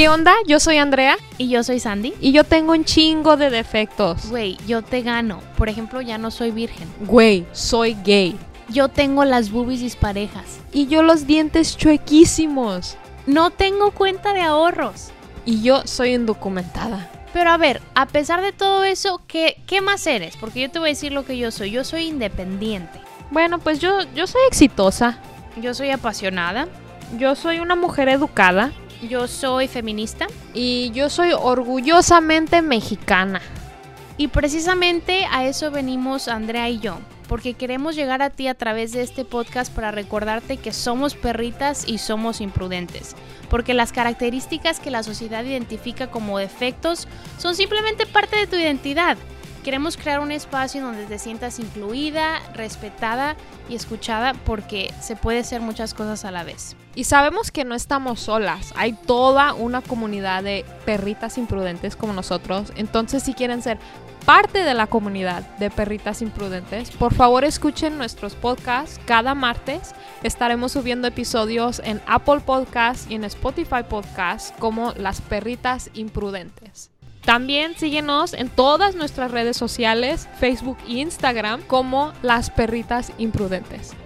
¿Qué onda? Yo soy Andrea Y yo soy Sandy. y yo tengo un chingo de defectos. Güey, yo te gano. Por ejemplo, ya no soy virgen. Güey, soy gay. Yo tengo las boobies disparejas. Y yo los dientes chuequísimos. No tengo cuenta de ahorros. Y yo soy indocumentada. Pero a ver, a pesar de todo eso, ¿qué, ¿qué más eres? Porque yo te voy a decir lo que yo soy. Yo soy independiente. Bueno, pues yo, yo soy exitosa. Yo soy apasionada. Yo soy una mujer educada. Yo soy feminista. Y yo soy orgullosamente mexicana. Y precisamente a eso venimos Andrea y yo. Porque queremos llegar a ti a través de este podcast para recordarte que somos perritas y somos imprudentes. Porque las características que la sociedad identifica como defectos son simplemente parte de tu identidad. Queremos crear un espacio en donde te sientas incluida, respetada y escuchada porque se puede ser muchas cosas a la vez. Y sabemos que no estamos solas. Hay toda una comunidad de perritas imprudentes como nosotros. Entonces, si quieren ser parte de la comunidad de perritas imprudentes, por favor escuchen nuestros podcasts cada martes. Estaremos subiendo episodios en Apple Podcasts y en Spotify Podcasts como Las Perritas Imprudentes. También síguenos en todas nuestras redes sociales, Facebook e Instagram, como Las Perritas Imprudentes.